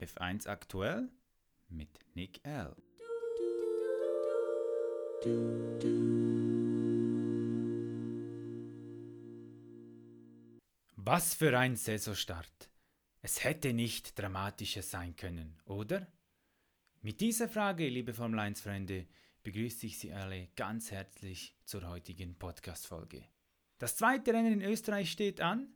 F1 aktuell mit Nick L. Was für ein Saisonstart. Es hätte nicht dramatischer sein können, oder? Mit dieser Frage, liebe Formel 1 Freunde, begrüße ich Sie alle ganz herzlich zur heutigen Podcast-Folge. Das zweite Rennen in Österreich steht an.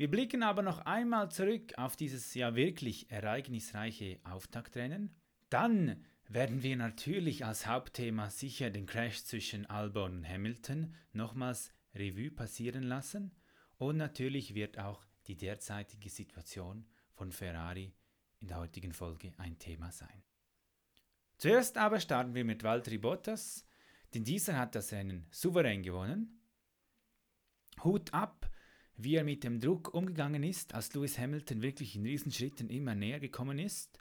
Wir blicken aber noch einmal zurück auf dieses ja wirklich ereignisreiche Auftaktrennen. Dann werden wir natürlich als Hauptthema sicher den Crash zwischen Albon und Hamilton nochmals Revue passieren lassen und natürlich wird auch die derzeitige Situation von Ferrari in der heutigen Folge ein Thema sein. Zuerst aber starten wir mit Valtteri Bottas, denn dieser hat das Rennen souverän gewonnen. Hut ab, wie er mit dem Druck umgegangen ist, als Lewis Hamilton wirklich in Riesenschritten immer näher gekommen ist.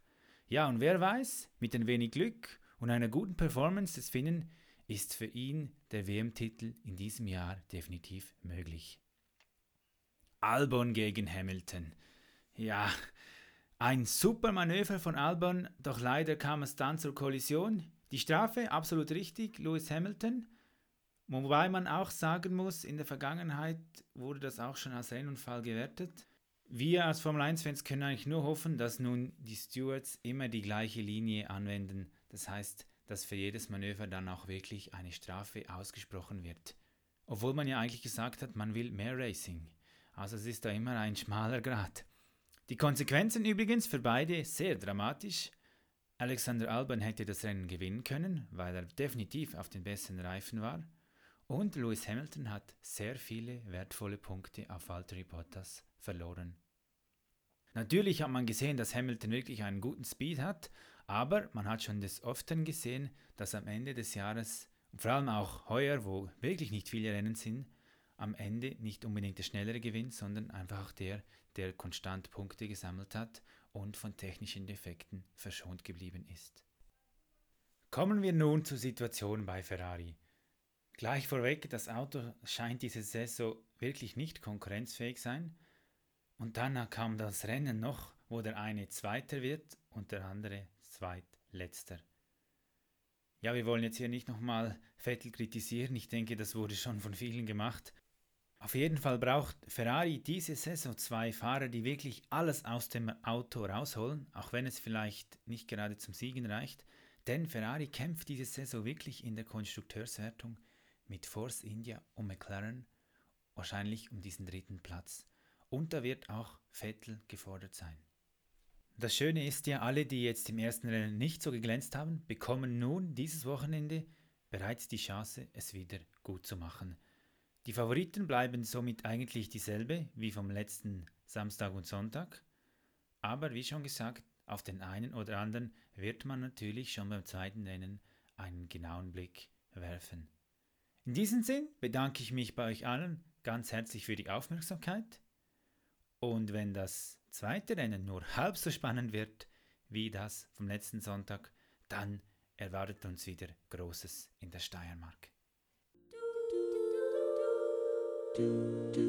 Ja, und wer weiß, mit ein wenig Glück und einer guten Performance des Finnen ist für ihn der WM-Titel in diesem Jahr definitiv möglich. Albon gegen Hamilton. Ja, ein super Manöver von Albon, doch leider kam es dann zur Kollision. Die Strafe absolut richtig, Lewis Hamilton. Wobei man auch sagen muss, in der Vergangenheit wurde das auch schon als Rennunfall gewertet. Wir als Formel 1-Fans können eigentlich nur hoffen, dass nun die Stewards immer die gleiche Linie anwenden. Das heißt, dass für jedes Manöver dann auch wirklich eine Strafe ausgesprochen wird. Obwohl man ja eigentlich gesagt hat, man will mehr Racing. Also es ist da immer ein schmaler Grad. Die Konsequenzen übrigens für beide sehr dramatisch. Alexander Albon hätte das Rennen gewinnen können, weil er definitiv auf den besten Reifen war. Und Lewis Hamilton hat sehr viele wertvolle Punkte auf Valtteri Bottas verloren. Natürlich hat man gesehen, dass Hamilton wirklich einen guten Speed hat, aber man hat schon des Öfteren gesehen, dass am Ende des Jahres, vor allem auch heuer, wo wirklich nicht viele Rennen sind, am Ende nicht unbedingt der Schnellere gewinnt, sondern einfach der, der konstant Punkte gesammelt hat und von technischen Defekten verschont geblieben ist. Kommen wir nun zur Situation bei Ferrari. Gleich vorweg, das Auto scheint diese Saison wirklich nicht konkurrenzfähig sein. Und dann kam das Rennen noch, wo der eine Zweiter wird und der andere Zweitletzter. Ja, wir wollen jetzt hier nicht nochmal Vettel kritisieren. Ich denke, das wurde schon von vielen gemacht. Auf jeden Fall braucht Ferrari diese Saison zwei Fahrer, die wirklich alles aus dem Auto rausholen, auch wenn es vielleicht nicht gerade zum Siegen reicht. Denn Ferrari kämpft diese Saison wirklich in der Konstrukteurswertung mit Force India und McLaren wahrscheinlich um diesen dritten Platz. Und da wird auch Vettel gefordert sein. Das Schöne ist ja, alle, die jetzt im ersten Rennen nicht so geglänzt haben, bekommen nun dieses Wochenende bereits die Chance, es wieder gut zu machen. Die Favoriten bleiben somit eigentlich dieselbe wie vom letzten Samstag und Sonntag, aber wie schon gesagt, auf den einen oder anderen wird man natürlich schon beim zweiten Rennen einen genauen Blick werfen. In diesem Sinn bedanke ich mich bei euch allen ganz herzlich für die Aufmerksamkeit und wenn das zweite Rennen nur halb so spannend wird wie das vom letzten Sonntag, dann erwartet uns wieder Großes in der Steiermark. do do